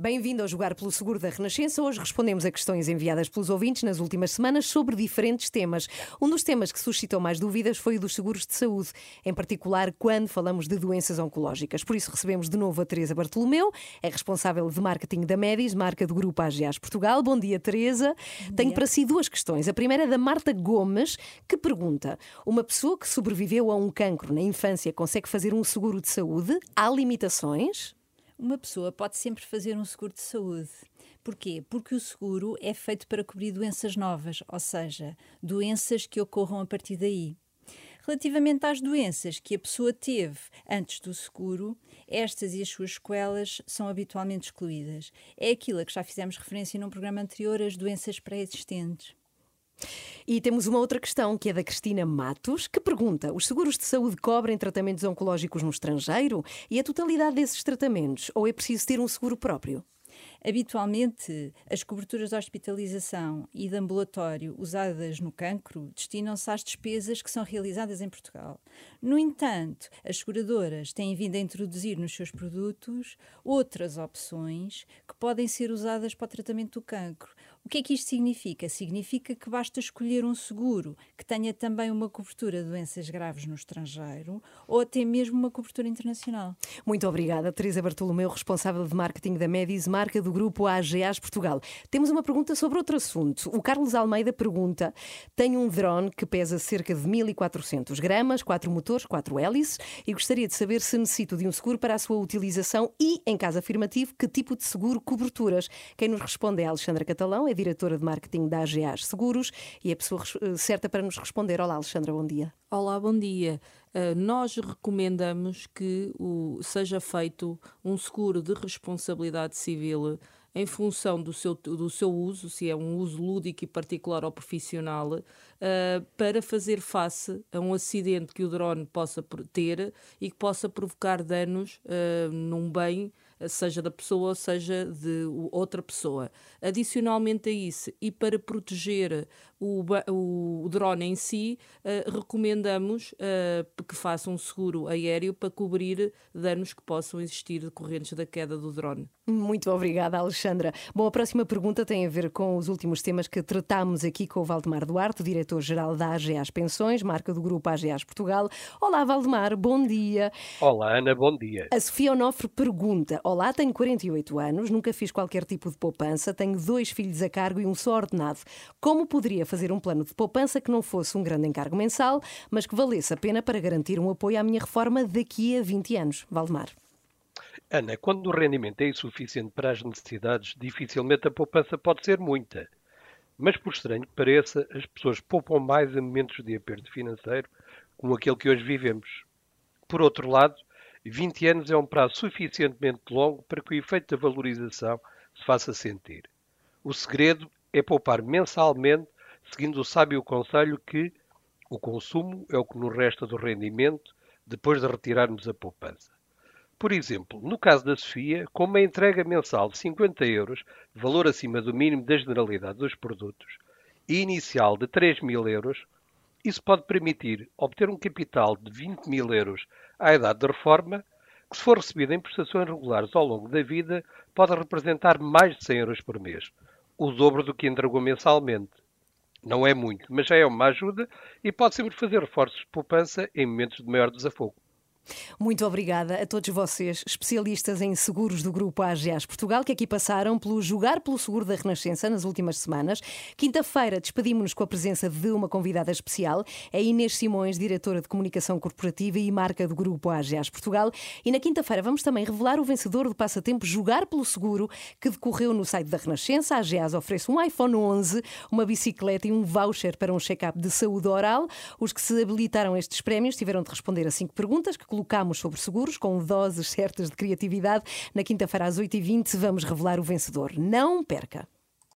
Bem-vindo ao Jogar pelo Seguro da Renascença. Hoje respondemos a questões enviadas pelos ouvintes nas últimas semanas sobre diferentes temas. Um dos temas que suscitou mais dúvidas foi o dos seguros de saúde, em particular quando falamos de doenças oncológicas. Por isso recebemos de novo a Teresa Bartolomeu, é responsável de marketing da Medis, marca do grupo AGAs Portugal. Bom dia, Teresa. Bom Tenho dia. para si duas questões. A primeira é da Marta Gomes, que pergunta: Uma pessoa que sobreviveu a um cancro na infância consegue fazer um seguro de saúde? Há limitações? Uma pessoa pode sempre fazer um seguro de saúde. Porquê? Porque o seguro é feito para cobrir doenças novas, ou seja, doenças que ocorram a partir daí. Relativamente às doenças que a pessoa teve antes do seguro, estas e as suas sequelas são habitualmente excluídas. É aquilo a que já fizemos referência num programa anterior, as doenças pré-existentes. E temos uma outra questão que é da Cristina Matos, que pergunta: os seguros de saúde cobrem tratamentos oncológicos no estrangeiro e a totalidade desses tratamentos? Ou é preciso ter um seguro próprio? Habitualmente, as coberturas de hospitalização e de ambulatório usadas no cancro destinam-se às despesas que são realizadas em Portugal. No entanto, as seguradoras têm vindo a introduzir nos seus produtos outras opções que podem ser usadas para o tratamento do cancro. O que é que isto significa? Significa que basta escolher um seguro que tenha também uma cobertura de doenças graves no estrangeiro ou até mesmo uma cobertura internacional. Muito obrigada, Teresa Bartolomeu, responsável de marketing da Medis, marca do grupo AGAs Portugal. Temos uma pergunta sobre outro assunto. O Carlos Almeida pergunta: tem um drone que pesa cerca de 1400 gramas, quatro motores, quatro hélices e gostaria de saber se necessito de um seguro para a sua utilização e, em caso afirmativo, que tipo de seguro coberturas. Quem nos responde é Alexandra Catalão, é diretora de marketing da AGAs Seguros e a pessoa eh, certa para nos responder. Olá, Alexandra, bom dia. Olá, bom dia. Uh, nós recomendamos que o, seja feito um seguro de responsabilidade civil em função do seu, do seu uso, se é um uso lúdico e particular ou profissional, uh, para fazer face a um acidente que o drone possa ter e que possa provocar danos uh, num bem seja da pessoa, seja de outra pessoa. Adicionalmente a isso, e para proteger o, o, drone em si, uh, recomendamos uh, que faça um seguro aéreo para cobrir danos que possam existir decorrentes da queda do drone. Muito obrigada, Alexandra. Bom, a próxima pergunta tem a ver com os últimos temas que tratámos aqui com o Valdemar Duarte, diretor-geral da AGAs Pensões, marca do grupo AGAs Portugal. Olá, Valdemar, bom dia. Olá, Ana, bom dia. A Sofia Onofre pergunta: Olá, tenho 48 anos, nunca fiz qualquer tipo de poupança, tenho dois filhos a cargo e um só ordenado. Como poderia fazer um plano de poupança que não fosse um grande encargo mensal, mas que valesse a pena para garantir um apoio à minha reforma daqui a 20 anos? Valdemar. Ana, quando o rendimento é insuficiente para as necessidades, dificilmente a poupança pode ser muita. Mas, por estranho que pareça, as pessoas poupam mais em momentos de aperto financeiro, como aquele que hoje vivemos. Por outro lado, 20 anos é um prazo suficientemente longo para que o efeito da valorização se faça sentir. O segredo é poupar mensalmente seguindo o sábio conselho que o consumo é o que nos resta do rendimento depois de retirarmos a poupança. Por exemplo, no caso da Sofia, com uma entrega mensal de 50 euros, valor acima do mínimo da generalidade dos produtos, e inicial de 3 mil euros, isso pode permitir obter um capital de 20 mil euros à idade de reforma, que se for recebido em prestações regulares ao longo da vida, pode representar mais de 100 euros por mês, o dobro do que entregou mensalmente. Não é muito, mas já é uma ajuda e pode sempre fazer reforços de poupança em momentos de maior desafogo. Muito obrigada a todos vocês, especialistas em seguros do Grupo AGAs Portugal, que aqui passaram pelo Jogar pelo Seguro da Renascença nas últimas semanas. Quinta-feira despedimos-nos com a presença de uma convidada especial, a Inês Simões, diretora de Comunicação Corporativa e Marca do Grupo AGAs Portugal. E na quinta-feira vamos também revelar o vencedor do passatempo Jogar pelo Seguro, que decorreu no site da Renascença. A AGAs oferece um iPhone 11, uma bicicleta e um voucher para um check-up de saúde oral. Os que se habilitaram a estes prémios tiveram de responder a cinco perguntas que colocámos sobre seguros, com doses certas de criatividade. Na quinta-feira, às 8h20, vamos revelar o vencedor. Não perca!